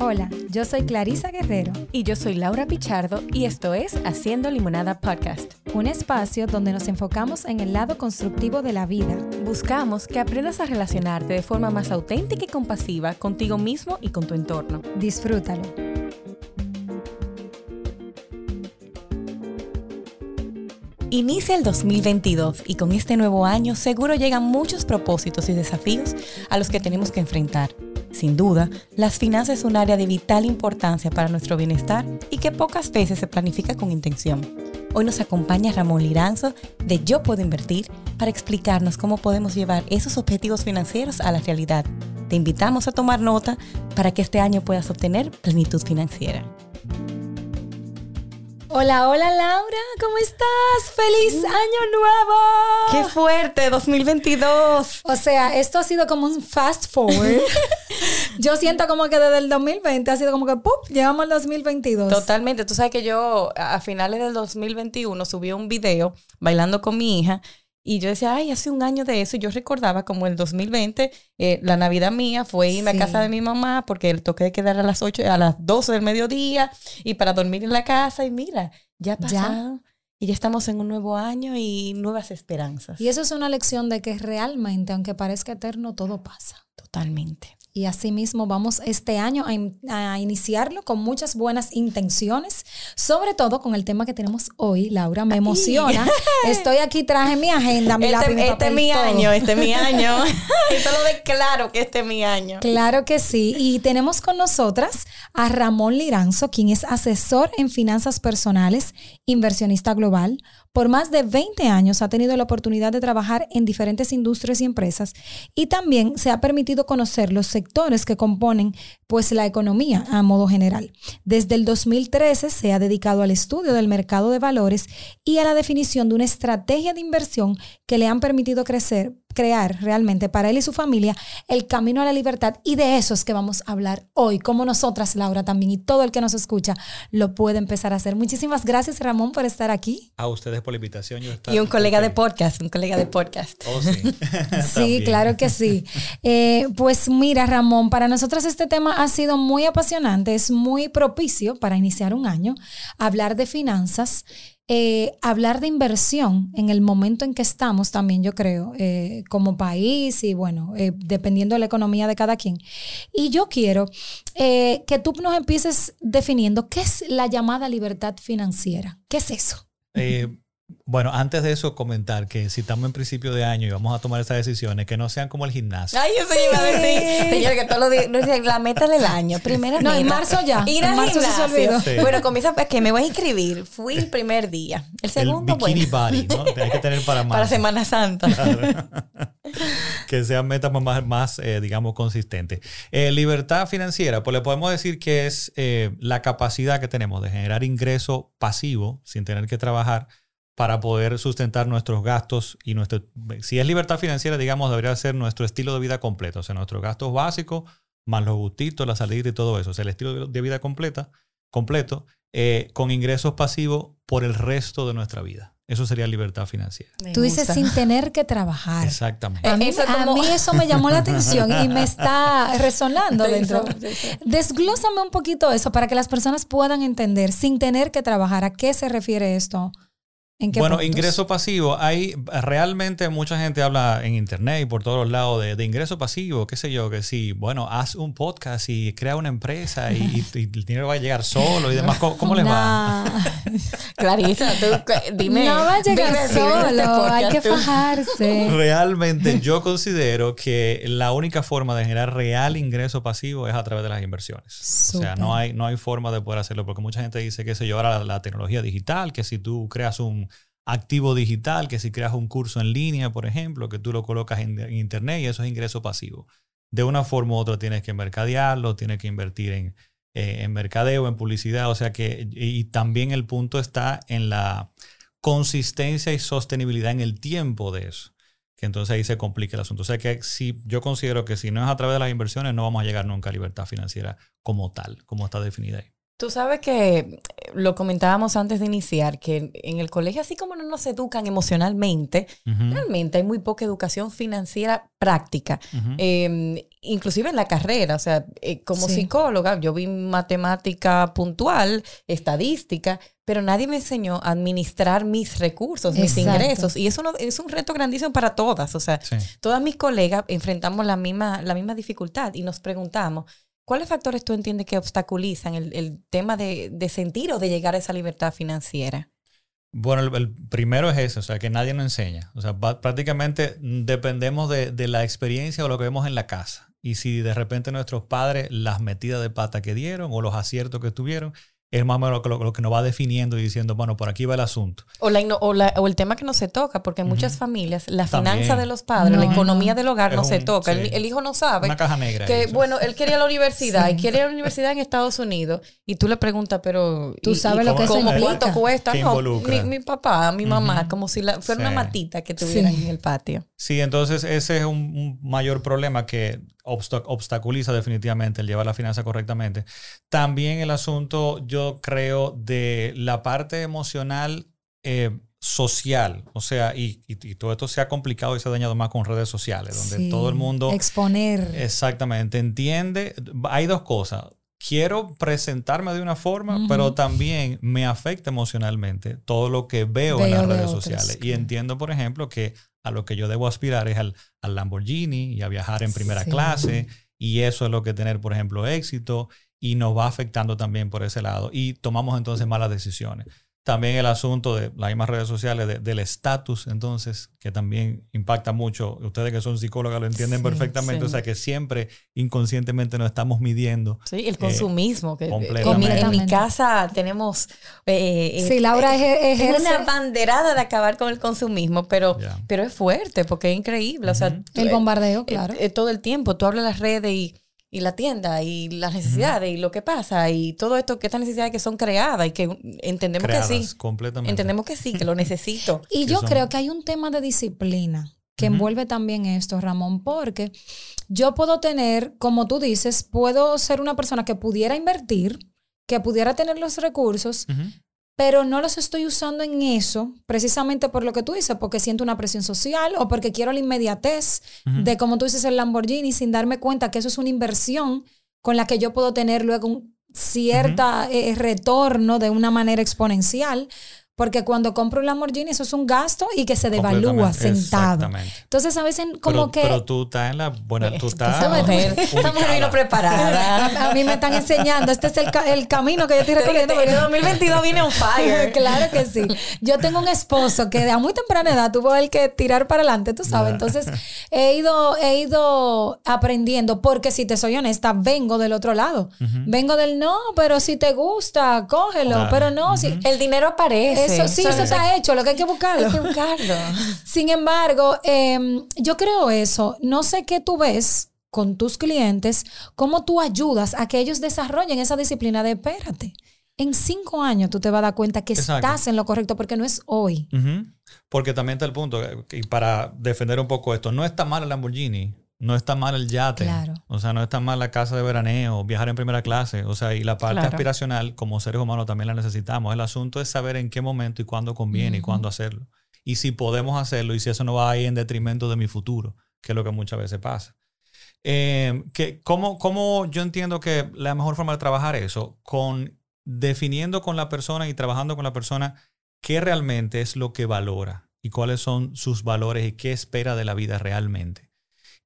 Hola, yo soy Clarisa Guerrero. Y yo soy Laura Pichardo y esto es Haciendo Limonada Podcast. Un espacio donde nos enfocamos en el lado constructivo de la vida. Buscamos que aprendas a relacionarte de forma más auténtica y compasiva contigo mismo y con tu entorno. Disfrútalo. Inicia el 2022 y con este nuevo año seguro llegan muchos propósitos y desafíos a los que tenemos que enfrentar. Sin duda, las finanzas es un área de vital importancia para nuestro bienestar y que pocas veces se planifica con intención. Hoy nos acompaña Ramón Liranzo de Yo Puedo Invertir para explicarnos cómo podemos llevar esos objetivos financieros a la realidad. Te invitamos a tomar nota para que este año puedas obtener plenitud financiera. Hola, hola Laura, ¿cómo estás? ¡Feliz año nuevo! ¡Qué fuerte! 2022. O sea, esto ha sido como un fast forward. yo siento como que desde el 2020 ha sido como que ¡pup! Llegamos al 2022. Totalmente. Tú sabes que yo a finales del 2021 subí un video bailando con mi hija y yo decía, ay, hace un año de eso. Y yo recordaba como el 2020, eh, la Navidad mía fue irme a casa de mi mamá porque el toque de quedar a las 8, a las 12 del mediodía y para dormir en la casa. Y mira, ya pasado. Y ya estamos en un nuevo año y nuevas esperanzas. Y eso es una lección de que realmente, aunque parezca eterno, todo pasa. Totalmente. Y asimismo vamos este año a, iniciarlo con muchas buenas intenciones, sobre todo con el tema que tenemos hoy. Laura, me emociona. Estoy aquí, traje mi agenda, mi Este, este es mi año, este es mi año. Esto lo declaro que este es mi año. Claro que sí. Y tenemos con nosotras a Ramón Liranzo, quien es asesor en finanzas personales, inversionista global, por más de 20 años ha tenido la oportunidad de trabajar en diferentes industrias y empresas y también se ha permitido conocer los sectores que componen pues la economía a modo general. Desde el 2013 se ha dedicado al estudio del mercado de valores y a la definición de una estrategia de inversión que le han permitido crecer crear realmente para él y su familia el camino a la libertad y de eso es que vamos a hablar hoy, como nosotras, Laura, también y todo el que nos escucha lo puede empezar a hacer. Muchísimas gracias, Ramón, por estar aquí. A ustedes por la invitación. y un colega de podcast, un colega de podcast. Oh, sí. sí, claro que sí. Eh, pues mira, Ramón, para nosotras este tema ha sido muy apasionante, es muy propicio para iniciar un año, hablar de finanzas. Eh, hablar de inversión en el momento en que estamos también, yo creo, eh, como país y bueno, eh, dependiendo de la economía de cada quien. Y yo quiero que tú nos empieces definiendo qué es la llamada libertad financiera. ¿Qué es eso? Bueno, antes de eso, comentar que si estamos en principio de año y vamos a tomar estas decisiones, que no sean como el gimnasio. Ay, eso iba a decir. Señor, que todos los días, la meta del año, primera No, en marzo ya. Ir al marzo gimnasio. Se Bueno, comienza, pues, que me voy a inscribir. Fui el primer día. El segundo, el bikini body, ¿no? Hay que tener para más. Para Semana Santa. que sean metas más, más eh, digamos, consistentes. Eh, libertad financiera, pues le podemos decir que es eh, la capacidad que tenemos de generar ingreso pasivo sin tener que trabajar para poder sustentar nuestros gastos y nuestro, si es libertad financiera, digamos, debería ser nuestro estilo de vida completo, o sea, nuestros gastos básicos, más los gustitos, la salida y todo eso, o sea, el estilo de vida completa, completo, eh, con ingresos pasivos por el resto de nuestra vida. Eso sería libertad financiera. Tú dices sin tener que trabajar. Exactamente. A mí, eso me llamó la atención y me está resonando dentro. Desglósame un poquito eso para que las personas puedan entender sin tener que trabajar. ¿A qué se refiere esto? Bueno, ingreso pasivo. Hay realmente mucha gente habla en internet y por todos lados de, ingreso pasivo, qué sé yo, que sí, bueno, haz un podcast y crea una empresa y, el dinero va a llegar solo y demás. ¿Cómo, les va? Clarisa, tú dime. No va a llegar solo, hay que fajarse. Realmente yo considero que la única forma de generar real ingreso pasivo es a través de las inversiones. O sea, no hay, no hay forma de poder hacerlo porque mucha gente dice que se yo, ahora la tecnología digital, que si tú creas un activo digital, que si creas un curso en línea, por ejemplo, que tú lo colocas en, internet y eso es ingreso pasivo. De una forma u otra tienes que mercadearlo, tienes que invertir en, eh, en mercadeo, en publicidad, o sea que, y también el punto está en la consistencia y sostenibilidad en el tiempo de eso, que entonces ahí se complica el asunto. O sea que si, yo considero que si no es a través de las inversiones, no vamos a llegar nunca a libertad financiera como tal, como está definida ahí. Tú sabes que eh, lo comentábamos antes de iniciar, que en el colegio, así como no nos educan emocionalmente, realmente hay muy poca educación financiera práctica, em, inclusive en la carrera, o sea, eh, como psicóloga, yo vi matemática puntual, estadística, pero nadie me enseñó a administrar mis recursos, mis ingresos, y eso es un reto grandísimo para todas, o sea, todas mis colegas enfrentamos la misma, la misma dificultad y nos preguntamos, ¿Cuáles factores tú entiendes que obstaculizan el, tema de, sentir o de llegar a esa libertad financiera? Bueno, el, primero es eso, o sea, que nadie nos enseña. O sea, prácticamente dependemos de, de, la experiencia o lo que vemos en la casa. Y si de repente nuestros padres las metidas de pata que dieron o los aciertos que tuvieron, es más o menos lo, que nos va definiendo y diciendo, bueno, por aquí va el asunto. O, la, o, el tema que no se toca, porque en muchas familias la finanza de los padres, la economía del hogar no se toca. El, hijo no sabe. Una caja negra. Que, bueno, él quería la universidad y quiere la universidad en Estados Unidos y tú le preguntas, pero... ¿Tú sabes lo que eso implica? ¿Cuánto cuesta? No, mi, papá, mi mamá, como si la, fuera una matita que tuvieran en el patio. Sí, entonces ese es un mayor problema que obstaculiza definitivamente el llevar la finanza correctamente. También el asunto, yo creo, de la parte emocional eh, social, o sea, y, todo esto se ha complicado y se ha dañado más con redes sociales, donde todo el mundo... Exponer. Exactamente, entiende. Hay dos cosas. Quiero presentarme de una forma, pero también me afecta emocionalmente todo lo que veo, en las redes sociales. Y entiendo, por ejemplo, que a lo que yo debo aspirar es al, Lamborghini y a viajar en primera clase. Y eso es lo que tener, por ejemplo, éxito y nos va afectando también por ese lado. Y tomamos entonces malas decisiones. También el asunto de las mismas redes sociales, del estatus, entonces, que también impacta mucho. Ustedes que son psicólogas lo entienden perfectamente. O sea, que siempre inconscientemente nos estamos midiendo. Sí, el consumismo. que, en mi casa tenemos... Eh, sí, Laura es, es, una banderada de acabar con el consumismo, pero, pero es fuerte porque es increíble. O sea, el bombardeo, claro. todo el tiempo. Tú hablas las redes y y la tienda y las necesidades y lo que pasa y todo esto, que estas necesidades que son creadas y que entendemos que sí. Completamente. Entendemos que sí, que lo necesito. y yo creo que hay un tema de disciplina que envuelve también esto, Ramón, porque yo puedo tener, como tú dices, puedo ser una persona que pudiera invertir, que pudiera tener los recursos, pero no los estoy usando en eso, precisamente por lo que tú dices, porque siento una presión social o porque quiero la inmediatez de, como tú dices, el Lamborghini, sin darme cuenta que eso es una inversión con la que yo puedo tener luego un cierta eh, retorno de una manera exponencial. Porque cuando compro un Lamborghini, eso es un gasto y que se devalúa sentado. Entonces, a veces como que... Pero tú estás en la... Bueno, tú estás... Esta mujer, esta mujer vino preparada. a mí me están enseñando. Este es el, el camino que yo estoy recorriendo. Porque 2022 viene un fire. claro que sí. Yo tengo un esposo que a muy temprana edad tuvo el que tirar para adelante, tú sabes. Entonces, he ido, he ido aprendiendo. Porque si te soy honesta, vengo del otro lado. Vengo del no, pero si te gusta, cógelo. Pero no, si... El dinero aparece. Eso sí, eso está hecho, lo que hay que buscarlo. Hay que buscarlo. Sin embargo, em, yo creo eso. No sé qué tú ves con tus clientes, cómo tú ayudas a que ellos desarrollen esa disciplina de espérate. En cinco años tú te vas a dar cuenta que estás en lo correcto porque no es hoy. Porque también está el punto, y para defender un poco esto, no está mal el Lamborghini, no está mal el yate. O sea, no está mal la casa de veraneo, viajar en primera clase. O sea, y la parte aspiracional, como seres humanos, también la necesitamos. El asunto es saber en qué momento y cuándo conviene y cuándo hacerlo. Y si podemos hacerlo y si eso no va a ir en detrimento de mi futuro, que es lo que muchas veces pasa. Eh, que, ¿cómo, ¿Cómo yo entiendo que la mejor forma de trabajar eso? Con definiendo con la persona y trabajando con la persona qué realmente es lo que valora y cuáles son sus valores y qué espera de la vida realmente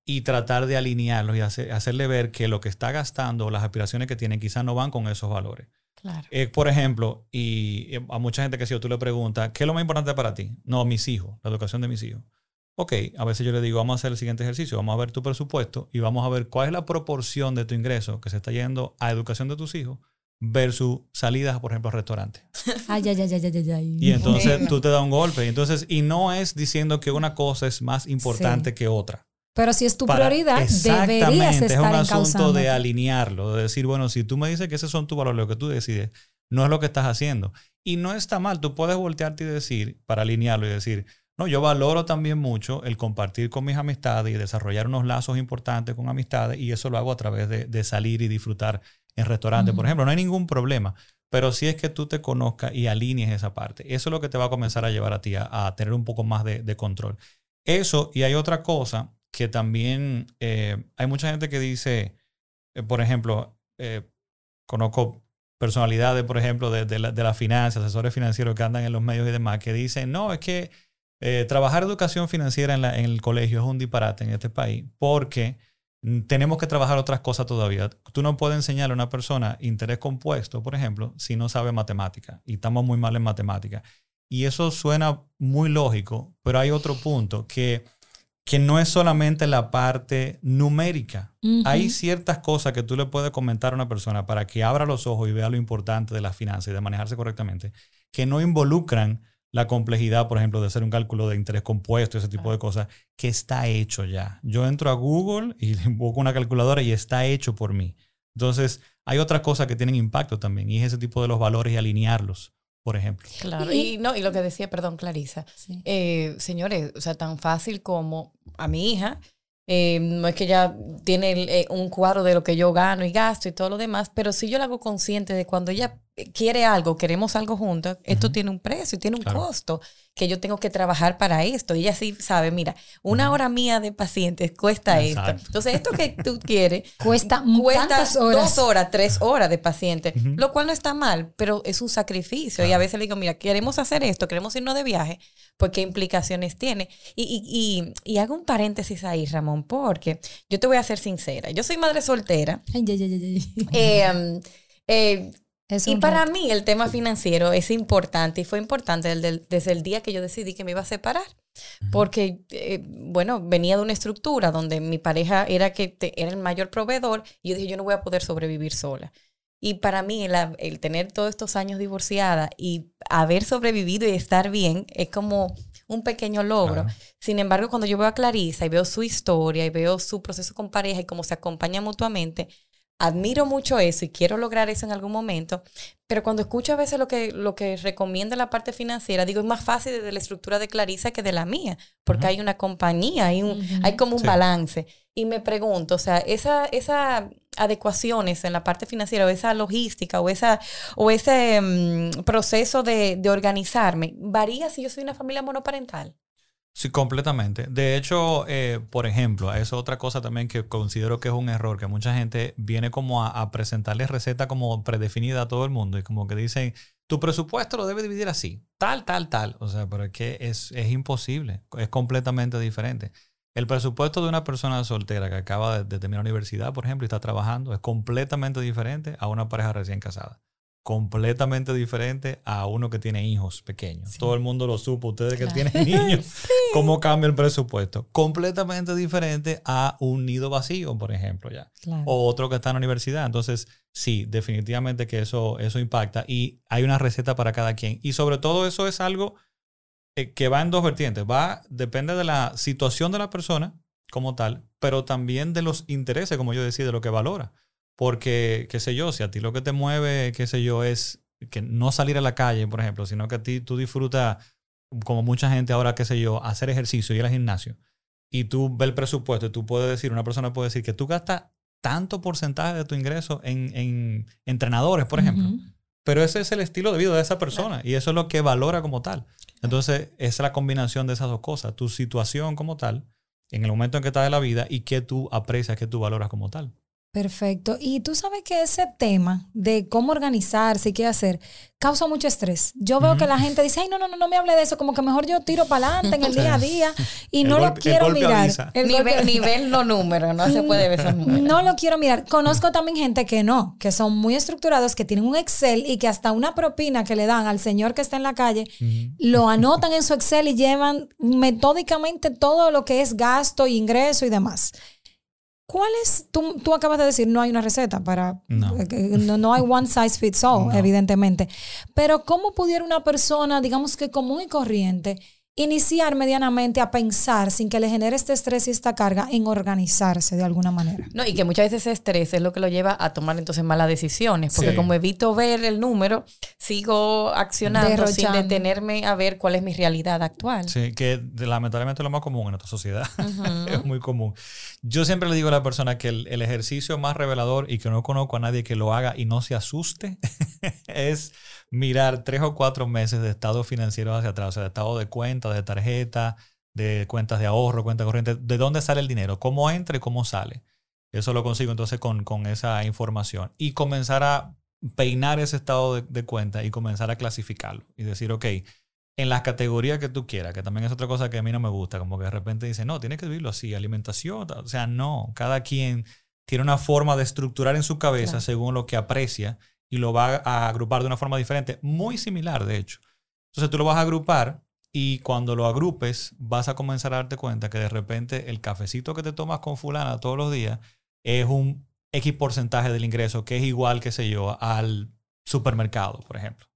y tratar de alinearlos y hacerle ver que lo que está gastando las aspiraciones que tiene quizás no van con esos valores. Claro. Eh, por ejemplo, y a mucha gente que si tú le preguntas, ¿qué es lo más importante para ti? No, mis hijos, la educación de mis hijos. Ok, a veces yo le digo, vamos a hacer el siguiente ejercicio, vamos a ver tu presupuesto y vamos a ver cuál es la proporción de tu ingreso que se está yendo a educación de tus hijos versus salidas, por ejemplo, a restaurantes. Ay, ay, ay, ay, ay, Y entonces tú te das un golpe. Y entonces, y no es diciendo que una cosa es más importante que otra. Pero si es tu prioridad, deberías estar es un asunto de alinearlo, de decir, bueno, si tú me dices que esos son tus valores, lo que tú decides, no es lo que estás haciendo. Y no está mal, tú puedes voltearte y decir, para alinearlo y decir, no, yo valoro también mucho el compartir con mis amistades y desarrollar unos lazos importantes con amistades y eso lo hago a través de, salir y disfrutar en restaurantes, por ejemplo, no hay ningún problema. Pero sí es que tú te conozcas y alinees esa parte. Eso es lo que te va a comenzar a llevar a ti a, tener un poco más de, control. Eso, y hay otra cosa que también eh, hay mucha gente que dice, eh, por ejemplo, eh, conozco personalidades, por ejemplo, de, de, la, de finanzas, asesores financieros que andan en los medios y demás, que dicen, no, es que trabajar educación financiera en, en el colegio es un disparate en este país, porque Mm, tenemos que trabajar otras cosas todavía. Tú no puedes enseñarle a una persona interés compuesto, por ejemplo, si no sabe matemática y estamos muy mal en matemática. Y eso suena muy lógico, pero hay otro punto que, que no es solamente la parte numérica. Hay ciertas cosas que tú le puedes comentar a una persona para que abra los ojos y vea lo importante de las finanzas y de manejarse correctamente, que no involucran la complejidad, por ejemplo, de hacer un cálculo de interés compuesto, ese tipo de cosas, que está hecho ya. Yo entro a Google y busco una calculadora y está hecho por mí. Entonces, hay otras cosas que tienen impacto también, y es ese tipo de los valores y alinearlos, por ejemplo. Claro, y, no, y lo que decía, perdón, Clarisa, eh, señores, o sea, tan fácil como a mi hija, eh, no es que ella tiene eh, un cuadro de lo que yo gano y gasto y todo lo demás, pero si yo la hago consciente de cuando ella quiere algo, queremos algo juntos, esto tiene un precio, tiene un costo que yo tengo que trabajar para esto. Y ella sí sabe, mira, una hora mía de pacientes cuesta esto. Entonces, esto que tú quieres cuesta, cuesta dos horas, tres horas de paciente, lo cual no está mal, pero es un sacrificio. Y a veces le digo, mira, queremos hacer esto, queremos irnos de viaje, pues qué implicaciones tiene. Y, y, hago un paréntesis ahí, Ramón, porque yo te voy a ser sincera. Yo soy madre soltera. Ay, ay, ay, eh, eh, y para mí el tema financiero es importante y fue importante desde el día que yo decidí que me iba a separar. Porque, eh, bueno, venía de una estructura donde mi pareja era que era el mayor proveedor y yo dije, yo no voy a poder sobrevivir sola. Y para mí el, tener todos estos años divorciada y haber sobrevivido y estar bien es como un pequeño logro. Sin embargo, cuando yo veo a Clarisa y veo su historia y veo su proceso con pareja y cómo se acompañan mutuamente, admiro mucho eso y quiero lograr eso en algún momento, pero cuando escucho a veces lo que, lo que recomienda la parte financiera, digo, es más fácil desde la estructura de Clarisa que de la mía, porque hay una compañía, hay, un, hay como un balance. Y me pregunto, o sea, esa, esa adecuaciones en la parte financiera o esa logística o, esa, o ese mm, proceso de, de organizarme, ¿varía si yo soy una familia monoparental? Sí, completamente. De hecho, eh, por ejemplo, es otra cosa también que considero que es un error, que mucha gente viene como a, presentarle receta como predefinida a todo el mundo y como que dicen, tu presupuesto lo debe dividir así, tal, tal, tal. O sea, pero es que es, es imposible, es completamente diferente. El presupuesto de una persona soltera que acaba de, de terminar la universidad, por ejemplo, y está trabajando, es completamente diferente a una pareja recién casada completamente diferente a uno que tiene hijos pequeños. Todo el mundo lo supo, ustedes que tienen niños, cómo cambia el presupuesto. Completamente diferente a un nido vacío, por ejemplo, ya. O otro que está en la universidad. Entonces, sí, definitivamente que eso, eso impacta y hay una receta para cada quien. Y sobre todo eso es algo eh, que va en dos vertientes. Va, depende de la situación de la persona como tal, pero también de los intereses, como yo decía, de lo que valora. Porque, qué sé yo, si a ti lo que te mueve, qué sé yo, es que no salir a la calle, por ejemplo, sino que a ti tú disfrutas, como mucha gente ahora, qué sé yo, hacer ejercicio y ir al gimnasio, y tú ves el presupuesto y tú puedes decir, una persona puede decir que tú gastas tanto porcentaje de tu ingreso en, en entrenadores, por ejemplo. Pero ese es el estilo de vida de esa persona y eso es lo que valora como tal. Entonces, es la combinación de esas dos cosas, tu situación como tal, en el momento en que estás de la vida y que tú aprecias, que tú valoras como tal. Perfecto. Y tú sabes que ese tema de cómo organizarse y qué hacer causa mucho estrés. Yo veo que la gente dice, ay, no, no, no, no me hable de eso, como que mejor yo tiro para adelante en el día a día y no lo quiero mirar. El nivel, nivel no número, no se puede ver esos números. No lo quiero mirar. Conozco también gente que no, que son muy estructurados, que tienen un Excel y que hasta una propina que le dan al señor que está en la calle, lo anotan en su Excel y llevan metódicamente todo lo que es gasto, ingreso y demás. ¿Cuál es? Tú, tú, acabas de decir, no hay una receta para... No, eh, no, hay one size fits all, evidentemente. Pero ¿cómo pudiera una persona, digamos que común y corriente, iniciar medianamente a pensar sin que le genere este estrés y esta carga en organizarse de alguna manera. No, y que muchas veces ese estrés es lo que lo lleva a tomar entonces malas decisiones, porque como evito ver el número, sigo accionando sin detenerme a ver cuál es mi realidad actual. Sí, que lamentablemente es lo más común en nuestra sociedad. es muy común. Yo siempre le digo a la persona que el, el, ejercicio más revelador y que no conozco a nadie que lo haga y no se asuste es mirar tres o cuatro meses de estado financiero hacia atrás, o sea, de estado de cuenta, de tarjeta, de cuentas de ahorro, cuenta corriente, de dónde sale el dinero, cómo entra y cómo sale. Eso lo consigo entonces con, con esa información. Y comenzar a peinar ese estado de, de, cuenta y comenzar a clasificarlo y decir, ok, en las categorías que tú quieras, que también es otra cosa que a mí no me gusta, como que de repente dice, no, tienes que vivirlo así, alimentación, o sea, no, cada quien tiene una forma de estructurar en su cabeza según lo que aprecia y lo va a agrupar de una forma diferente, muy similar de hecho. Entonces tú lo vas a agrupar y cuando lo agrupes vas a comenzar a darte cuenta que de repente el cafecito que te tomas con fulana todos los días es un X porcentaje del ingreso que es igual, qué sé yo, al supermercado, por ejemplo.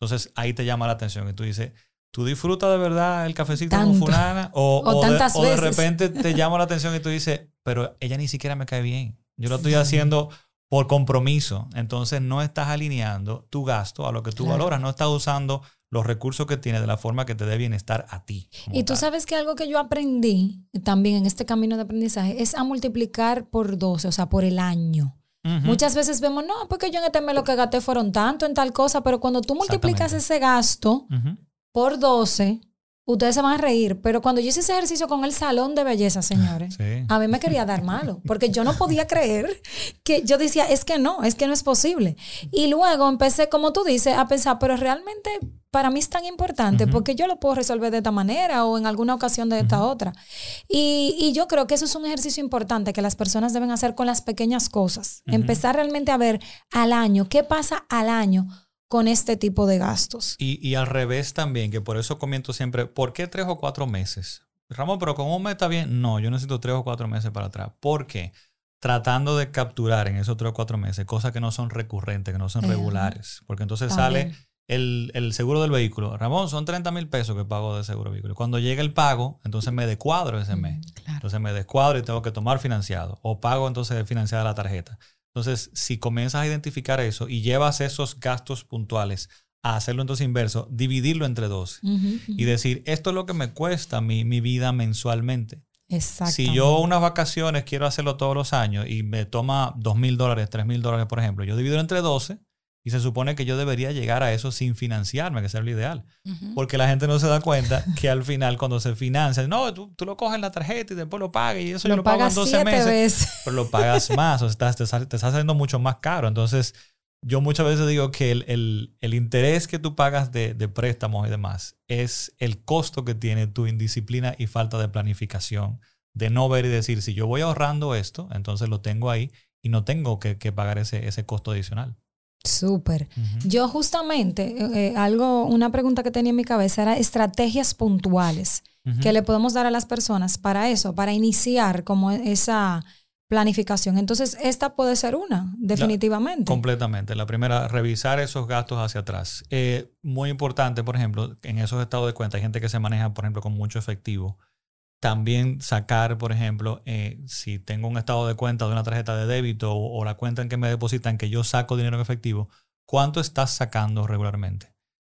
Entonces ahí te llama la atención y tú dices, ¿tú disfrutas de verdad el cafecito con fulana? O, o, de, o de repente te llama la atención y tú dices, pero ella ni siquiera me cae bien. Yo lo estoy haciendo por compromiso. Entonces no estás alineando tu gasto a lo que tú valoras, no estás usando los recursos que tienes de la forma que te dé bienestar a ti. Y tú sabes que algo que yo aprendí también en este camino de aprendizaje es a multiplicar por 12, o sea, por el año. Muchas veces vemos, no, porque yo en este mes lo que gasté fueron tanto en tal cosa, pero cuando tú multiplicas ese gasto por 12, Ustedes se van a reír, pero cuando yo hice ese ejercicio con el salón de belleza, señores, a mí me quería dar malo, porque yo no podía creer que yo decía, es que no, es que no es posible. Y luego empecé, como tú dices, a pensar, pero realmente para mí es tan importante porque yo lo puedo resolver de esta manera o en alguna ocasión de esta otra. Y, y, yo creo que eso es un ejercicio importante que las personas deben hacer con las pequeñas cosas. Empezar realmente a ver al año, qué pasa al año con este tipo de gastos. Y, y, al revés también, que por eso comento siempre, ¿por qué tres o cuatro meses? Ramón, pero ¿cómo me está bien? No, yo necesito tres o cuatro meses para atrás. ¿Por qué? Tratando de capturar en esos tres o cuatro meses cosas que no son recurrentes, que no son regulares. Porque entonces sale el, el, seguro del vehículo. Ramón, son 30 mil pesos que pago de seguro de vehículo. Cuando llega el pago, entonces me descuadro ese mes. Entonces me descuadro y tengo que tomar financiado. O pago entonces financiada la tarjeta. Entonces, si comienzas a identificar eso y llevas esos gastos puntuales a hacerlo entonces inverso, dividirlo entre dos y decir, esto es lo que me cuesta mi, mi vida mensualmente. Si yo unas vacaciones quiero hacerlo todos los años y me toma dos mil dólares, tres mil dólares, por ejemplo, yo divido entre 12 y se supone que yo debería llegar a eso sin financiarme, que sea lo ideal. Porque la gente no se da cuenta que al final, cuando se financia, no, tú, tú lo coges en la tarjeta y después lo pagas y eso yo lo pago en 12 meses. Pero lo pagas más, o sea, te, te, está saliendo mucho más caro. Entonces, yo muchas veces digo que el, el, el interés que tú pagas de, de, préstamos y demás es el costo que tiene tu indisciplina y falta de planificación. De no ver y decir, si yo voy ahorrando esto, entonces lo tengo ahí y no tengo que, que pagar ese, ese costo adicional. Súper. Yo justamente, eh, eh, algo, una pregunta que tenía en mi cabeza era estrategias puntuales que le podemos dar a las personas para eso, para iniciar como esa planificación. Entonces, esta puede ser una, definitivamente. completamente. La primera, revisar esos gastos hacia atrás. Eh, muy importante, por ejemplo, en esos estados de cuenta, hay gente que se maneja, por ejemplo, con mucho efectivo también sacar, por ejemplo, eh, si tengo un estado de cuenta de una tarjeta de débito o, la cuenta en que me depositan que yo saco dinero en efectivo, ¿cuánto estás sacando regularmente?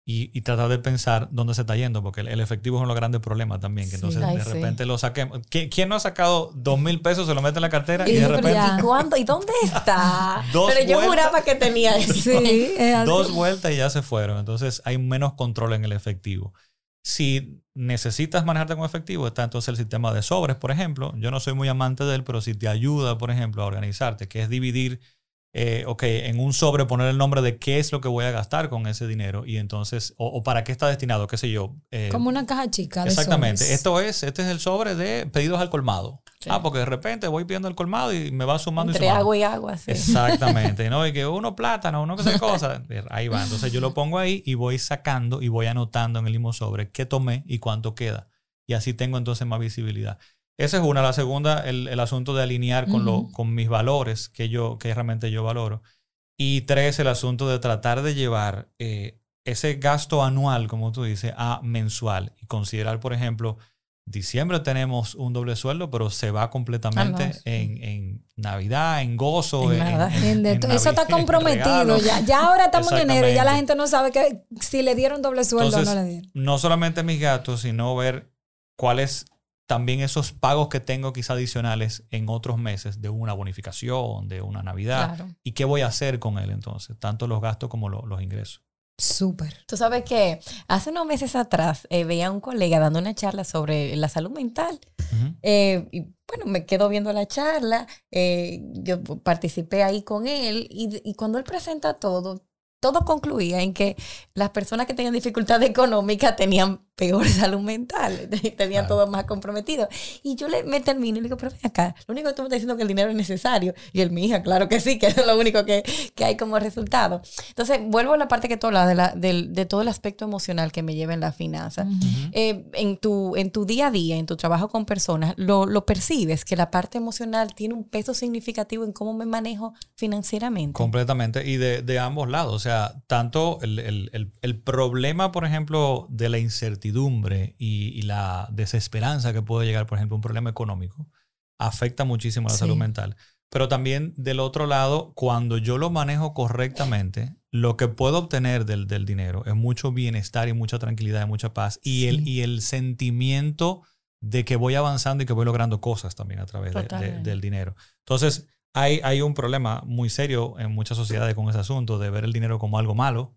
Y, tratar de pensar dónde se está yendo, porque el, efectivo es uno de los grandes problemas también, que entonces de repente lo saquemos. ¿Quién, no ha sacado dos mil pesos, se lo mete en la cartera y, de repente... ¿Y cuándo? ¿Y dónde está? Pero yo juraba que tenía eso. Sí, dos vueltas y ya se fueron. Entonces hay menos control en el efectivo. Si necesitas manejarte con efectivo, está entonces el sistema de sobres, por ejemplo. Yo no soy muy amante de él, pero si te ayuda, por ejemplo, a organizarte, que es dividir, eh, ok, en un sobre poner el nombre de qué es lo que voy a gastar con ese dinero y entonces, o, para qué está destinado, qué sé yo. Eh, Como una caja chica. De exactamente. Esto es, este es el sobre de pedidos al colmado. Ah, porque de repente voy pidiendo el colmado y me va sumando Entre agua y agua, sí. Exactamente, ¿no? Y que uno plátano, uno que sea cosa, ahí va. Entonces yo lo pongo ahí y voy sacando y voy anotando en el mismo sobre qué tomé y cuánto queda. Y así tengo entonces más visibilidad. Esa es una. La segunda, el, el asunto de alinear con, lo, con mis valores que yo, que realmente yo valoro. Y tres, el asunto de tratar de llevar eh, ese gasto anual, como tú dices, a mensual. Y considerar, por ejemplo, Diciembre tenemos un doble sueldo, pero se va completamente ah, en, en, Navidad, en gozo. En, eso está comprometido ya. Ya ahora estamos en enero y ya la gente no sabe que si le dieron doble sueldo o no le dieron. No solamente mis gastos, sino ver cuál es también esos pagos que tengo quizá adicionales en otros meses de una bonificación, de una Navidad. ¿Y qué voy a hacer con él entonces? Tanto los gastos como los ingresos. Súper. Tú sabes que hace unos meses atrás eh, veía a un colega dando una charla sobre la salud mental. Eh, y bueno, me quedo viendo la charla. Eh, yo participé ahí con él y, y cuando él presenta todo, todo concluía en que las personas que tenían dificultad económica tenían peor salud mental, tenían todo más comprometido. Y yo le, me termino y le digo, pero ven acá, lo único que tú me estás diciendo es que el dinero es necesario. Y él, mi hija, claro que sí, que es lo único que, que hay como resultado. Entonces, vuelvo a la parte que tú hablas de, la, de, todo el aspecto emocional que me lleva en la finanza. Eh, en, tu, en tu día a día, en tu trabajo con personas, lo, lo percibes que la parte emocional tiene un peso significativo en cómo me manejo financieramente. Completamente, y de, de ambos lados. O sea, tanto el, el, el problema, por ejemplo, de la incertidumbre, y, la desesperanza que puede llegar, por ejemplo, un problema económico, afecta muchísimo la salud mental. Pero también del otro lado, cuando yo lo manejo correctamente, lo que puedo obtener del, del dinero es mucho bienestar y mucha tranquilidad y mucha paz. Y, el, y el sentimiento de que voy avanzando y que voy logrando cosas también a través del dinero. Entonces, hay, hay un problema muy serio en muchas sociedades con ese asunto de ver el dinero como algo malo.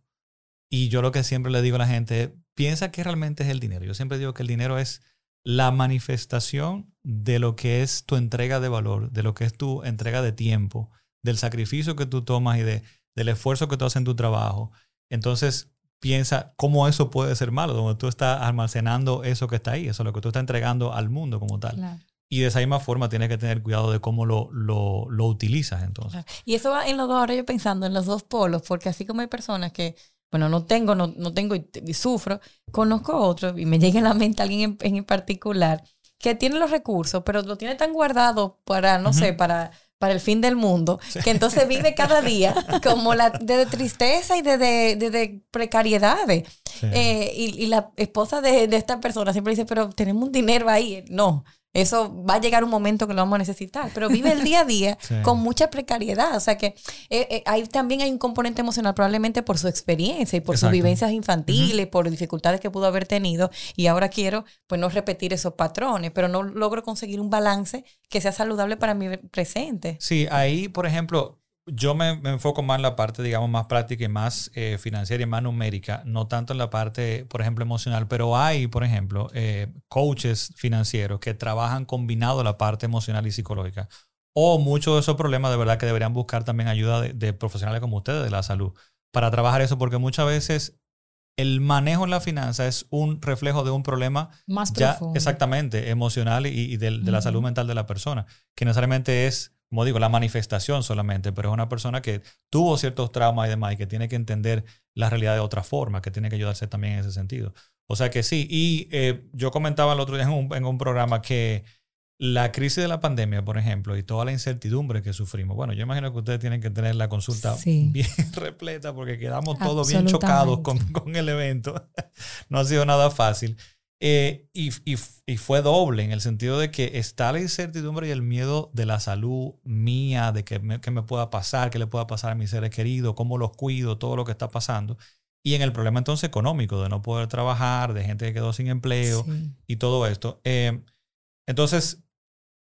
Y yo lo que siempre le digo a la gente, piensa que realmente es el dinero. Yo siempre digo que el dinero es la manifestación de lo que es tu entrega de valor, de lo que es tu entrega de tiempo, del sacrificio que tú tomas y de, del esfuerzo que tú haces en tu trabajo. Entonces, piensa cómo eso puede ser malo, donde tú estás almacenando eso que está ahí, eso es lo que tú estás entregando al mundo como tal. Y de esa misma forma tienes que tener cuidado de cómo lo, lo, lo utilizas entonces. Y eso va en los dos, ahora yo pensando en los dos polos, porque así como hay personas que bueno, no tengo, no, no tengo y, sufro, conozco otro y me llega a la mente alguien en, en, particular que tiene los recursos, pero lo tiene tan guardado para, no sé, para, para el fin del mundo, que entonces vive cada día como la de, tristeza y de, de, precariedades. Eh, y, y, la esposa de, de esta persona siempre dice, pero tenemos un dinero ahí. No, eso va a llegar un momento que lo vamos a necesitar, pero vive el día a día con mucha precariedad. O sea que eh, eh, ahí también hay un componente emocional, probablemente por su experiencia y por sus vivencias infantiles, por dificultades que pudo haber tenido. Y ahora quiero, pues, no repetir esos patrones, pero no logro conseguir un balance que sea saludable para mi presente. Sí, ahí, por ejemplo, yo me, enfoco más en la parte, digamos, más práctica y más eh, financiera y más numérica, no tanto en la parte, por ejemplo, emocional, pero hay, por ejemplo, eh, coaches financieros que trabajan combinado la parte emocional y psicológica. O muchos de esos problemas de verdad que deberían buscar también ayuda de, profesionales como ustedes de la salud para trabajar eso, porque muchas veces el manejo en la finanza es un reflejo de un problema más ya exactamente emocional y, de, la salud mental de la persona, que necesariamente es como digo, la manifestación solamente, pero es una persona que tuvo ciertos traumas y demás y que tiene que entender la realidad de otra forma, que tiene que ayudarse también en ese sentido. O sea que sí, y eh, yo comentaba el otro día en un, en un, programa que la crisis de la pandemia, por ejemplo, y toda la incertidumbre que sufrimos, bueno, yo imagino que ustedes tienen que tener la consulta bien repleta porque quedamos todos bien chocados con, con el evento. no ha sido nada fácil. Eh, y, fue doble en el sentido de que está la incertidumbre y el miedo de la salud mía, de que me, me pueda pasar, qué le pueda pasar a mis seres queridos, cómo los cuido, todo lo que está pasando. Y en el problema entonces económico, de no poder trabajar, de gente que quedó sin empleo y todo esto. Eh, entonces,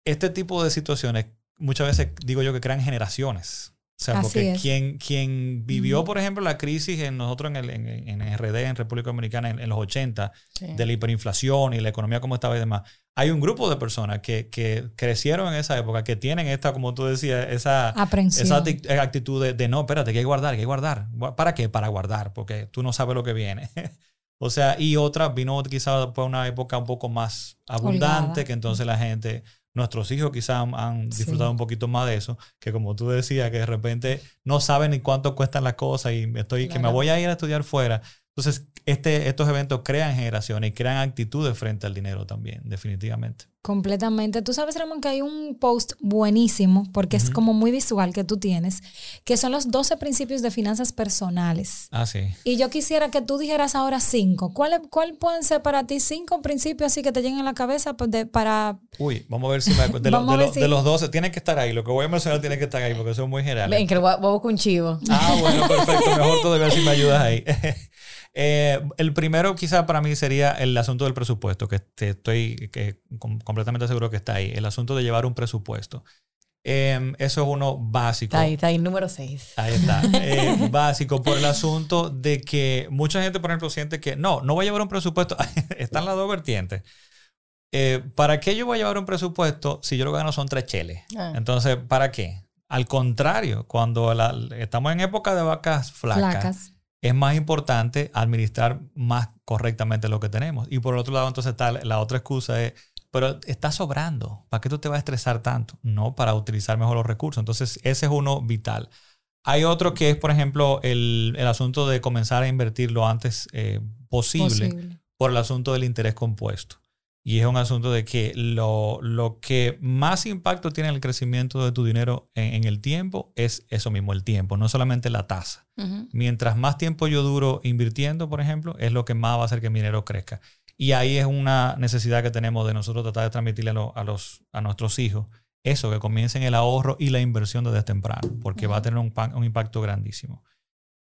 este tipo de situaciones muchas veces digo yo que crean generaciones. O sea, porque quien, quien vivió, por ejemplo, la crisis en nosotros en, el, en, en RD, en República Dominicana, en, los 80, de la hiperinflación y la economía como estaba y demás, hay un grupo de personas que, que, crecieron en esa época, que tienen esta, como tú decías, esa, esa eh, actitud de, no, espérate, que hay que guardar, que hay que guardar. ¿Para qué? Para guardar, porque tú no sabes lo que viene. o sea, y otra vino quizás después una época un poco más abundante, que entonces la gente Nuestros hijos quizás han, disfrutado un poquito más de eso, que como tú decías, que de repente no saben ni cuánto cuestan las cosas y estoy, que me voy a ir a estudiar fuera. Entonces, este, estos eventos crean generaciones y crean actitudes frente al dinero también, definitivamente. Completamente. Tú sabes, Ramón, que hay un post buenísimo, porque es como muy visual que tú tienes, que son los 12 principios de finanzas personales. Ah, sí. Y yo quisiera que tú dijeras ahora cinco. ¿Cuáles cuál pueden ser para ti cinco principios así que te lleguen a la cabeza pues, para... Uy, vamos a ver si me de, de, los 12, tienen que estar ahí. Lo que voy a mencionar tiene que estar ahí porque son muy generales. Ven, que lo voy a buscar un chivo. Ah, bueno, perfecto. Mejor todavía si me ayudas ahí. Eh, el primero quizá para mí sería el asunto del presupuesto, que estoy que, completamente seguro que está ahí. El asunto de llevar un presupuesto. Em, eso es uno básico. Está ahí, está ahí, número 6. Ahí está. Eh, básico por el asunto de que mucha gente, por ejemplo, siente que no, no voy a llevar un presupuesto. Están las dos vertientes. Eh, ¿Para qué yo voy a llevar un presupuesto si yo lo que gano son tres cheles? Ah. Entonces, ¿para qué? Al contrario, cuando estamos en época de vacas flacas, es más importante administrar más correctamente lo que tenemos. Y por el otro lado, entonces está la otra excusa es pero está sobrando. ¿Para qué tú te vas a estresar tanto? No, para utilizar mejor los recursos. Entonces, ese es uno vital. Hay otro que es, por ejemplo, el, asunto de comenzar a invertir lo antes eh, posible, por el asunto del interés compuesto. Y es un asunto de que lo, que más impacto tiene el crecimiento de tu dinero en, el tiempo es eso mismo, el tiempo, no solamente la tasa. Mientras más tiempo yo duro invirtiendo, por ejemplo, es lo que más va a hacer que mi dinero crezca. Y ahí es una necesidad que tenemos de nosotros tratar de transmitirle a, los, a nuestros hijos eso, que comiencen el ahorro y la inversión desde temprano, porque va a tener un, un impacto grandísimo.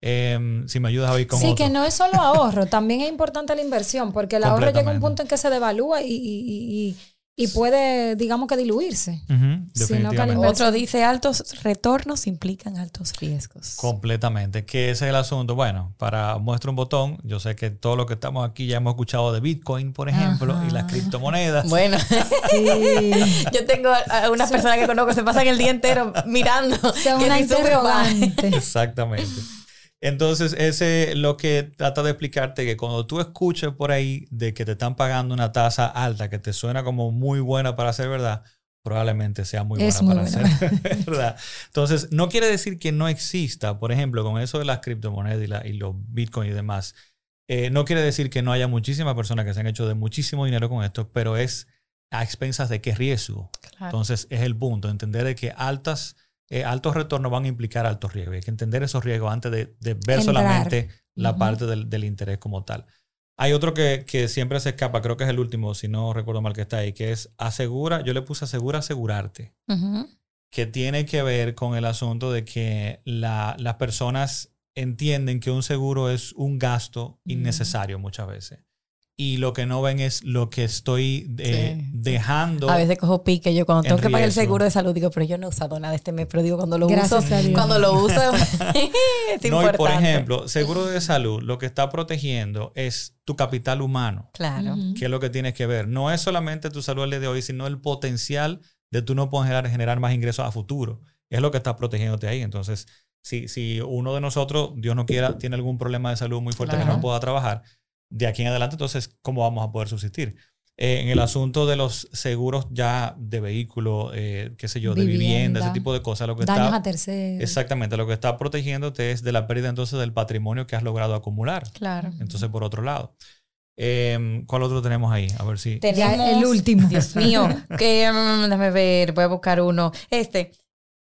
Em, si me ayudas a ver cómo. Sí, que no es solo ahorro, también es importante la inversión, porque el ahorro llega a un punto en que se devalúa y, y puede, digamos que diluirse. Otro dice, altos retornos implican altos riesgos. Completamente, que ese es el asunto. Bueno, para muestra un botón, yo sé que todo lo que estamos aquí ya hemos escuchado de Bitcoin, por ejemplo, y las criptomonedas. Bueno, sí. yo tengo a una persona que conozco, se pasan el día entero mirando. Son una interrogante. Exactamente. Entonces, ese lo que trata de explicarte que cuando tú escuches por ahí de que te están pagando una tasa alta que te suena como muy buena para ser verdad, probablemente sea muy buena para ser verdad. Entonces, no quiere decir que no exista, por ejemplo, con eso de las criptomonedas y, los bitcoins y demás, eh, no quiere decir que no haya muchísimas personas que se han hecho de muchísimo dinero con esto, pero es a expensas de qué riesgo. Entonces, es el punto, entender de que altas eh, altos retornos van a implicar altos riesgos. Hay que entender esos riesgos antes de, ver solamente la parte del, interés como tal. Hay otro que, siempre se escapa, creo que es el último, si no recuerdo mal que está ahí, que es asegura, yo le puse asegura asegurarte, que tiene que ver con el asunto de que las personas entienden que un seguro es un gasto innecesario muchas veces y lo que no ven es lo que estoy eh, dejando. A veces cojo pique yo cuando tengo que pagar el seguro de salud digo, pero yo no he usado nada este mes, pero digo cuando lo uso, cuando lo uso es no, por ejemplo, seguro de salud lo que está protegiendo es tu capital humano. Claro. Que es lo que tienes que ver. No es solamente tu salud el día de hoy, sino el potencial de tú no poder generar, generar más ingresos a futuro. Es lo que está protegiéndote ahí. Entonces, si, si uno de nosotros, Dios no quiera, tiene algún problema de salud muy fuerte que no pueda trabajar, de aquí en adelante, entonces, ¿cómo vamos a poder subsistir? Eh, en el asunto de los seguros ya de vehículo, eh, qué sé yo, de vivienda, ese tipo de cosas, lo que daños está, a terceros. Exactamente, lo que está protegiéndote es de la pérdida entonces del patrimonio que has logrado acumular. Claro. Entonces, por otro lado. Em, ¿Cuál otro tenemos ahí? A ver si. Tenemos el último. Dios mío. que, mm, déjame ver, voy a buscar uno. Este.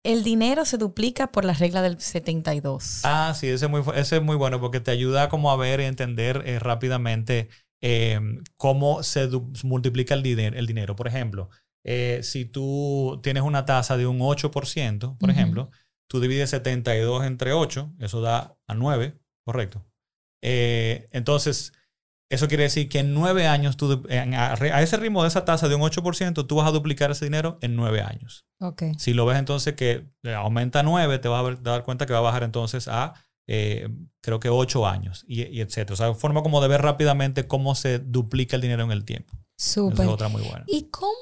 El dinero se duplica por la regla del 72. Ah, sí, ese es muy, ese es muy bueno porque te ayuda como a ver y entender eh, rápidamente eh, cómo se multiplica el, dinero, el dinero. Por ejemplo, eh, si tú tienes una tasa de un 8%, por ejemplo, tú divides 72 entre 8, eso da a 9, ¿correcto? entonces, eso quiere decir que en nueve años, tú, a, ese ritmo de esa tasa de un 8%, tú vas a duplicar ese dinero en nueve años. Okay. Si lo ves entonces que aumenta a 9, te vas a, dar cuenta que va a bajar entonces a, eh, creo que 8 años, y, y etcétera. O sea, forma como de ver rápidamente cómo se duplica el dinero en el tiempo. Súper. es otra muy buena. ¿Y cómo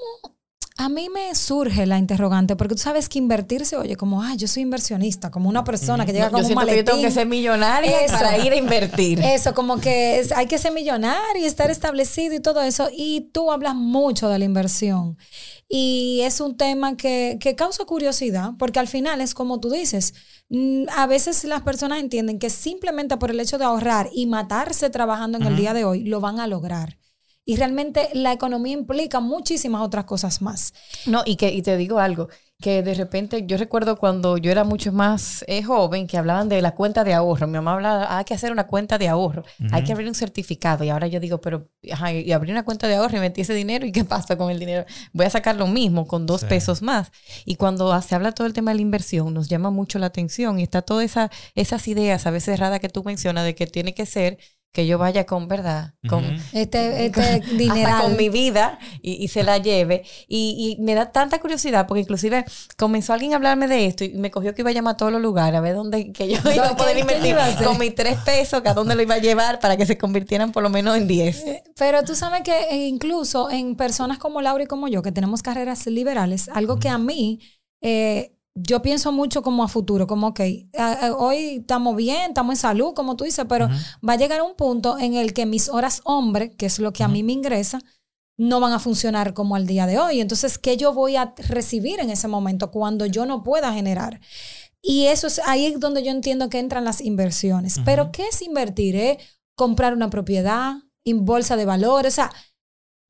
a mí me surge la interrogante, porque tú sabes que invertirse, oye, como, ah, yo soy inversionista, como una persona que llega con un maletín. Que yo tengo que ser millonaria para ir a invertir. Eso, como que hay que ser millonario y estar establecido y todo eso. Y tú hablas mucho de la inversión. Y es un tema que, que causa curiosidad, porque al final es como tú dices, mm, a veces las personas entienden que simplemente por el hecho de ahorrar y matarse trabajando en el día de hoy, lo van a lograr. Y realmente la economía implica muchísimas otras cosas más. No, y que y te digo algo, que de repente yo recuerdo cuando yo era mucho más eh, joven que hablaban de la cuenta de ahorro. Mi mamá hablaba, hay que hacer una cuenta de ahorro, hay que abrir un certificado. Y ahora yo digo, pero, ajá, y abrí una cuenta de ahorro y metí ese dinero y ¿qué pasa con el dinero? Voy a sacar lo mismo con dos pesos más. Y cuando se habla todo el tema de la inversión, nos llama mucho la atención y está todas esa, esas ideas a veces erradas que tú mencionas de que tiene que ser que yo vaya con, ¿verdad? Con este, este dinero. con mi vida y, se la lleve. Y, me da tanta curiosidad porque inclusive comenzó alguien a hablarme de esto y me cogió que iba a llamar a todos los lugares a ver dónde que yo iba a poder invertir con mis tres pesos, que a dónde lo iba a llevar para que se convirtieran por lo menos en diez. Eh, pero tú sabes que eh, incluso en personas como Laura y como yo, que tenemos carreras liberales, algo que a mí... Eh, yo pienso mucho como a futuro, como, ok, hoy estamos bien, estamos en salud, como tú dices, pero va a llegar un punto en el que mis horas hombre, que es lo que a mí me ingresa, no van a funcionar como al día de hoy. Entonces, ¿qué yo voy a recibir en ese momento cuando yo no pueda generar? Y eso es ahí es donde yo entiendo que entran las inversiones. Pero, ¿qué es invertir? ¿Eh? Comprar una propiedad, en bolsa de valores, o sea,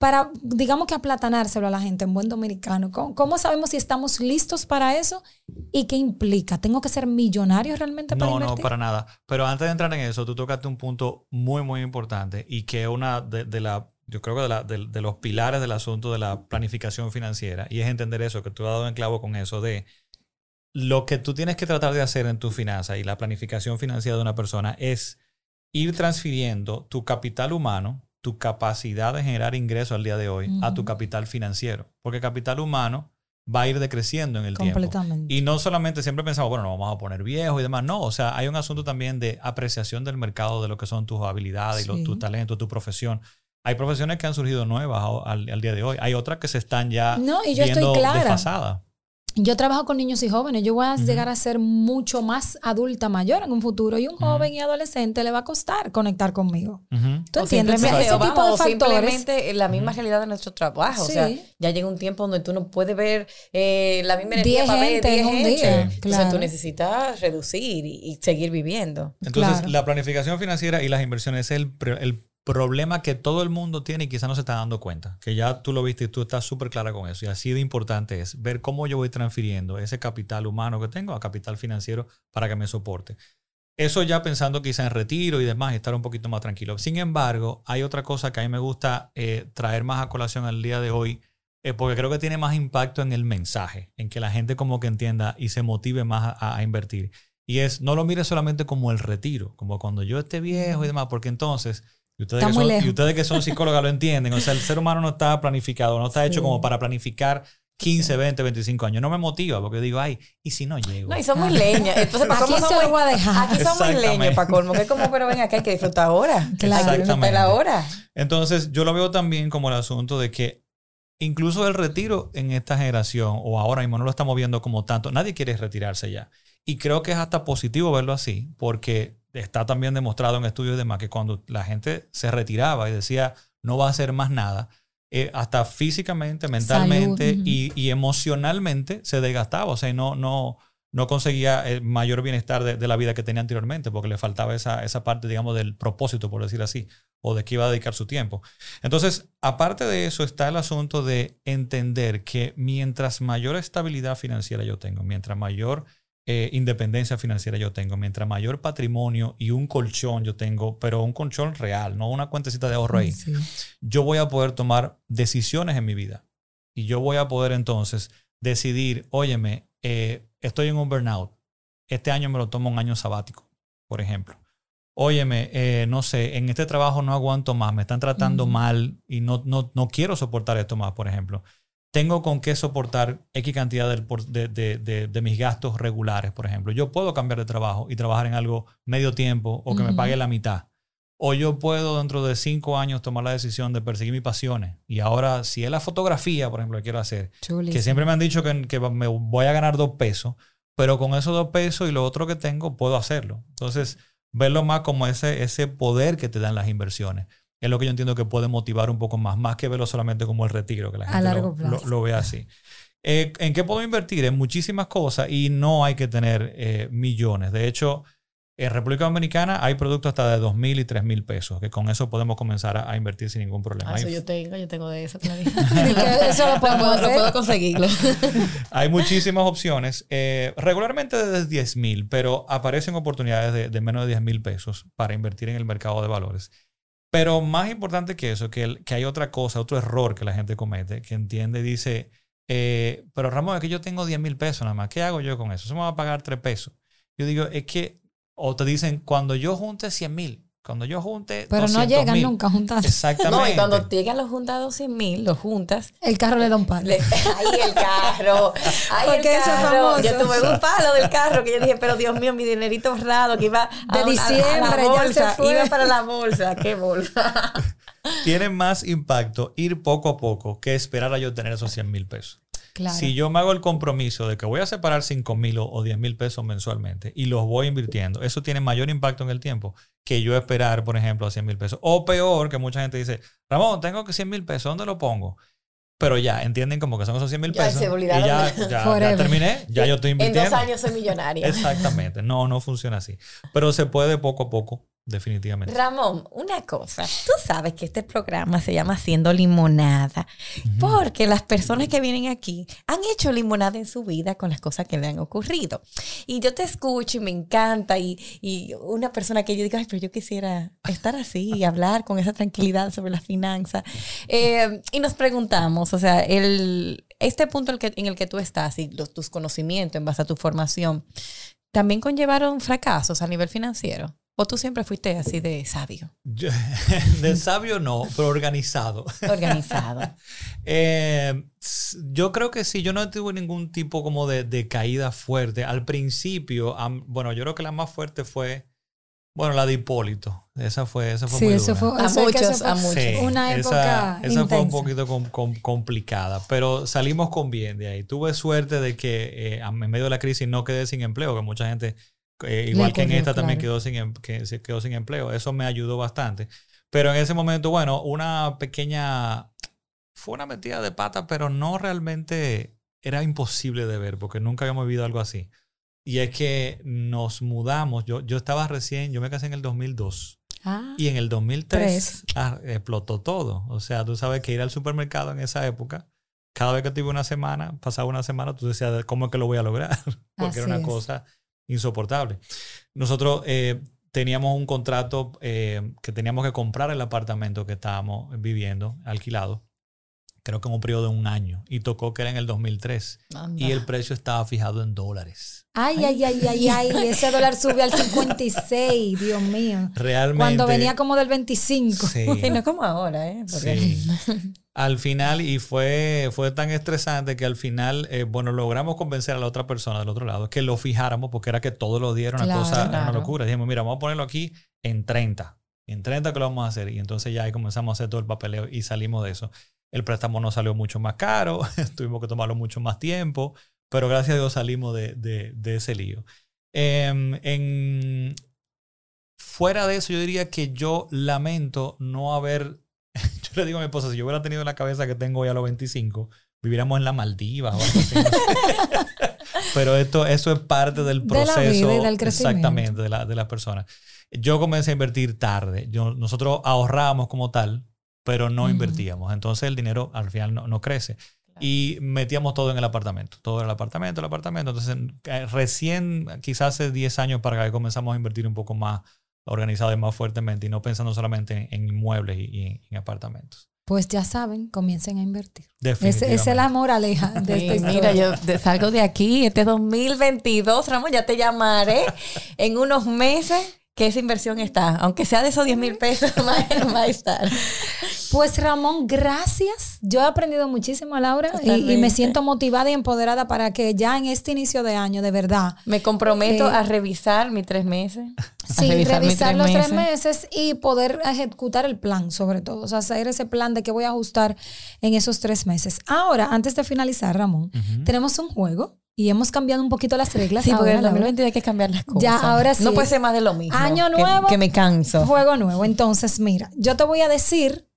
para, digamos que aplatanárselo a la gente en buen dominicano. ¿Cómo, sabemos si estamos listos para eso y qué implica? ¿Tengo que ser millonario realmente para No, no, para nada. Pero antes de entrar en eso, tú tocaste un punto muy, muy importante y que es una de, la, yo creo que de, los pilares del asunto de la planificación financiera y es entender eso, que tú has dado en clavo con eso de lo que tú tienes que tratar de hacer en tu finanza y la planificación financiera de una persona es ir transfiriendo tu capital humano tu capacidad de generar ingresos al día de hoy a tu capital financiero. Porque capital humano va a ir decreciendo en el tiempo. Y no solamente siempre pensamos, bueno, nos vamos a poner viejos y demás. No, o sea, hay un asunto también de apreciación del mercado de lo que son tus habilidades y los, tu talento, tu profesión. Hay profesiones que han surgido nuevas al, día de hoy. Hay otras que se están ya no, y yo estoy clara yo trabajo con niños y jóvenes, yo voy a llegar a ser mucho más adulta mayor en un futuro y un joven y adolescente le va a costar conectar conmigo. ¿Tú entiendes? Ese tipo de simplemente la misma realidad de nuestro trabajo. O sea, ya llega un tiempo donde tú no puedes ver eh, la misma energía para ver 10 gente. Entonces tú necesitas reducir y, seguir viviendo. Entonces, la planificación financiera y las inversiones es el, el problema que todo el mundo tiene y quizá no se está dando cuenta, que ya tú lo viste y tú estás súper clara con eso. Y así de importante es ver cómo yo voy transfiriendo ese capital humano que tengo a capital financiero para que me soporte. Eso ya pensando quizá en retiro y demás, estar un poquito más tranquilo. Sin embargo, hay otra cosa que a mí me gusta eh, traer más a colación al día de hoy, eh, porque creo que tiene más impacto en el mensaje, en que la gente como que entienda y se motive más a, a invertir. Y es, no lo mire solamente como el retiro, como cuando yo esté viejo y demás, porque entonces y ustedes, que son, y ustedes que son psicólogas lo entienden. O sea, el ser humano no está planificado, no está hecho como para planificar 15, 20, 25 años. No me motiva porque digo, ay, ¿y si no llego? No, y somos leñas. Entonces, aquí se lo voy a dejar. Aquí somos leñas, para colmo. Que es como, pero ven acá, hay que disfrutar ahora. Claro. Exactamente. la hora. Entonces, yo lo veo también como el asunto de que incluso el retiro en esta generación, o ahora mismo no lo estamos viendo como tanto, nadie quiere retirarse ya. Y creo que es hasta positivo verlo así, porque está también demostrado en estudios y demás que cuando la gente se retiraba y decía no va a hacer más nada, eh, hasta físicamente, mentalmente y, emocionalmente se desgastaba. O sea, no, no, no conseguía el mayor bienestar de, la vida que tenía anteriormente porque le faltaba esa, esa parte, digamos, del propósito, por decir así, o de que iba a dedicar su tiempo. Entonces, aparte de eso, está el asunto de entender que mientras mayor estabilidad financiera yo tengo, mientras mayor eh, independencia financiera yo tengo, mientras mayor patrimonio y un colchón yo tengo, pero un colchón real, no una cuentecita de ahorro ahí, yo voy a poder tomar decisiones en mi vida. Y yo voy a poder entonces decidir, óyeme, eh, estoy en un burnout, este año me lo tomo un año sabático, por ejemplo. Óyeme, eh, no sé, en este trabajo no aguanto más, me están tratando mal y no, no, no quiero soportar esto más, por ejemplo tengo con qué soportar X cantidad de, mis gastos regulares, por ejemplo. Yo puedo cambiar de trabajo y trabajar en algo medio tiempo o que me pague la mitad. O yo puedo dentro de cinco años tomar la decisión de perseguir mis pasiones. Y ahora, si es la fotografía, por ejemplo, que quiero hacer, que siempre me han dicho que, que, me voy a ganar dos pesos, pero con esos dos pesos y lo otro que tengo, puedo hacerlo. Entonces, verlo más como ese, ese poder que te dan las inversiones es lo que yo entiendo que puede motivar un poco más, más que verlo solamente como el retiro, que la gente lo, ve así. Eh, ¿En qué puedo invertir? En muchísimas cosas y no hay que tener eh, millones. De hecho, en República Dominicana hay productos hasta de 2 mil y 3 mil pesos, que con eso podemos comenzar a, invertir sin ningún problema. Ah, eso yo tengo, yo tengo de eso, eso lo, puedo, conseguirlo. hay muchísimas opciones, eh, regularmente desde 10 mil, pero aparecen oportunidades de, de menos de 10 mil pesos para invertir en el mercado de valores. Pero más importante que eso, que, que hay otra cosa, otro error que la gente comete, que entiende y dice, eh, pero Ramón, es que yo tengo 10 mil pesos nada más, ¿qué hago yo con eso? Eso me va a pagar 3 pesos. Yo digo, es que, o te dicen, cuando yo junte 100 mil, Cuando yo junte. Pero no llegan nunca a juntarse. Exactamente. No, y cuando llegan los juntados 100 mil, los juntas. El carro le da un palo. ahí el carro. Ahí el carro. Yo tuve un palo del carro que yo dije, pero Dios mío, mi dinerito ahorrado que iba de diciembre, ya se fue. Iba para la bolsa. ¿Qué bolsa? Tiene más impacto ir poco a poco que esperar a yo tener esos 100 mil pesos. Si yo me hago el compromiso de que voy a separar 5 mil o 10 mil pesos mensualmente y los voy invirtiendo, eso tiene mayor impacto en el tiempo que yo esperar, por ejemplo, a 100 mil pesos. O peor, que mucha gente dice, Ramón, tengo que 100 mil pesos, ¿dónde lo pongo? Pero ya, entienden como que son esos 100 mil pesos. Ya, y ya, ya, terminé, ya yo estoy invirtiendo. En dos años soy millonario. Exactamente, no, no funciona así. Pero se puede poco a poco Definitivamente. Ramón, una cosa, tú sabes que este programa se llama Haciendo Limonada, porque las personas que vienen aquí han hecho limonada en su vida con las cosas que le han ocurrido. Y yo te escucho y me encanta, y, una persona que yo digo, ay, pero yo quisiera estar así y hablar con esa tranquilidad sobre las finanzas. Eh, y nos preguntamos, o sea, el, este punto en el que, en el que tú estás y los, tus conocimientos en base a tu formación, ¿también conllevaron fracasos a nivel financiero? ¿O tú siempre fuiste así de sabio? de sabio no, pero organizado. Organizado. Eh, yo creo que sí, yo no tuve ningún tipo como de, caída fuerte. Al principio, bueno, yo creo que la más fuerte fue, bueno, la de Hipólito. Esa fue, esa fue sí, muy eso Fue, a muchos, a muchos. Una época Esa, esa fue un poquito complicada, pero salimos con bien de ahí. Tuve suerte de que eh, en medio de la crisis no quedé sin empleo, que mucha gente eh, igual que en esta también quedó sin, em, que se quedó sin empleo. Eso me ayudó bastante. Pero en ese momento, bueno, una pequeña... Fue una metida de pata, pero no realmente era imposible de ver porque nunca habíamos vivido algo así. Y es que nos mudamos. Yo, yo estaba recién, yo me casé en el 2002. Ah, y en el 2003 ah, explotó todo. O sea, tú sabes que ir al supermercado en esa época, cada vez que tuve una semana, pasaba una semana, tú decías, ¿cómo es que lo voy a lograr? Porque era una cosa insoportable. Nosotros eh, teníamos un contrato eh, que teníamos que comprar el apartamento que estábamos viviendo, alquilado, creo que en un periodo de un año, y tocó que era en el 2003, y el precio estaba fijado en dólares. Ay, ay, ay, ay, ay, ese dólar sube al 56, Dios mío. Realmente. Cuando venía como del 25. Sí. Y no como ahora, ¿eh? Sí. Al final, y fue, fue tan estresante que al final, eh, bueno, logramos convencer a la otra persona del otro lado que lo fijáramos porque era que todos días era una cosa, era una locura. Dijimos, mira, vamos a ponerlo aquí en 30. En 30 que lo vamos a hacer. Y entonces ya ahí comenzamos a hacer todo el papeleo y salimos de eso. El préstamo nos salió mucho más caro, tuvimos que tomarlo mucho más tiempo, pero gracias a Dios salimos de, ese lío. Em, en, fuera de eso, yo diría que yo lamento no haber, le digo a mi esposa, si yo hubiera tenido la cabeza que tengo hoy a los 25, viviéramos en la Maldiva Pero esto, eso es parte del proceso. exactamente, de la, de las personas. Yo comencé a invertir tarde. Yo, nosotros ahorrábamos como tal, pero no invertíamos. Entonces el dinero al final no, crece. Y metíamos todo en el apartamento, todo en el apartamento, el apartamento. Entonces, eh, recién, quizás hace 10 años para que comenzamos a invertir un poco más organizado y más fuertemente y no pensando solamente en, inmuebles y, en, apartamentos. Pues ya saben, comiencen a invertir. Ese es el amor, Aleja, de Mira, yo salgo de aquí, este 2022, Ramón, ya te llamaré en unos meses que esa inversión está, aunque sea de esos 10 mil pesos, va a estar. Pues Ramón, gracias. Yo he aprendido muchísimo, Laura, y, me siento motivada y empoderada para que ya en este inicio de año, de verdad. Me comprometo eh, a revisar mis tres meses. Sí, revisar, los tres meses y poder ejecutar el plan, sobre todo. O sea, hacer ese plan de qué voy a ajustar en esos tres meses. Ahora, antes de finalizar, Ramón, tenemos un juego y hemos cambiado un poquito las reglas. Sí, porque en el 2022 hay que cambiar las cosas. Ya, ahora sí. No puede ser más de lo mismo. Año nuevo. Que, me canso. Juego nuevo. Entonces, mira, yo te voy a decir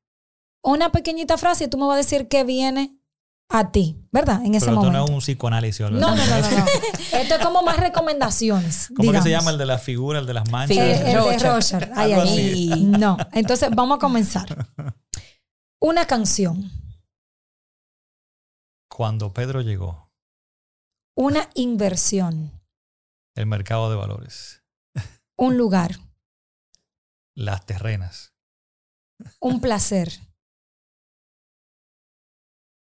una pequeñita frase y tú me vas a decir qué viene a ti, ¿verdad? En ese Pero momento. no es un psicoanálisis, ¿verdad? No, no, no, no, Esto es como más recomendaciones. ¿Cómo que se llama el de la figura, el de las manchas? el, de Roger. Ay, ahí. No. Entonces, vamos a comenzar. Una canción. Cuando Pedro llegó. Una inversión. El mercado de valores. Un lugar. Las terrenas. Un placer.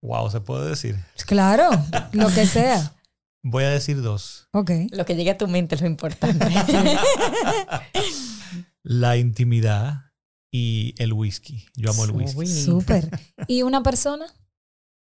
Wow, ¿se puede decir? Claro, lo que sea. Voy a decir dos. Ok. Lo que llegue a tu mente es lo importante. La intimidad y el whisky. Yo amo el whisky. Súper. ¿Y una persona?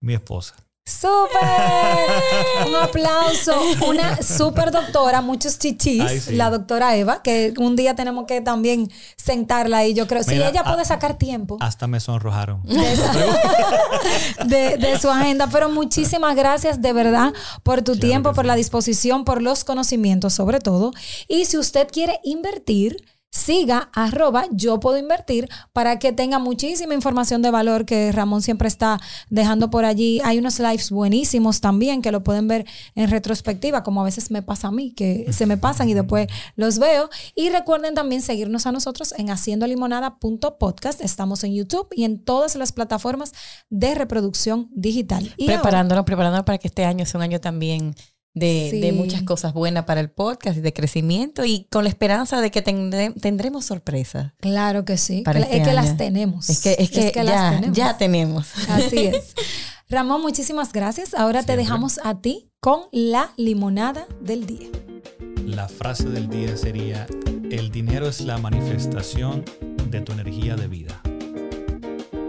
Mi esposa. ¡Súper! Un aplauso. Una súper doctora, muchos chichis, la doctora Eva, que un día tenemos que también sentarla ahí. Yo creo, si ella puede sacar tiempo. Hasta me sonrojaron. De, de, su agenda. Pero muchísimas gracias de verdad por tu tiempo, por la disposición, por los conocimientos sobre todo. Y si usted quiere invertir, siga arroba yo puedo invertir para que tenga muchísima información de valor que Ramón siempre está dejando por allí. Hay unos lives buenísimos también que lo pueden ver en retrospectiva, como a veces me pasa a mí, que se me pasan y después los veo. Y recuerden también seguirnos a nosotros en haciendolimonada.podcast. Estamos en YouTube y en todas las plataformas de reproducción digital. Y preparándonos, preparándonos para que este año sea un año también de, muchas cosas buenas para el podcast y de crecimiento y con la esperanza de que tendremos sorpresas. Claro que sí. Este es que las tenemos. Es que, es que, ya, tenemos. ya tenemos. Así es. Ramón, muchísimas gracias. Ahora te dejamos a ti con la limonada del día. La frase del día sería, el dinero es la manifestación de tu energía de vida.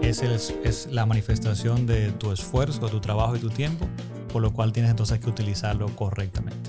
Es, es la manifestación de tu esfuerzo, tu trabajo y tu tiempo por lo cual tienes entonces que utilizarlo correctamente.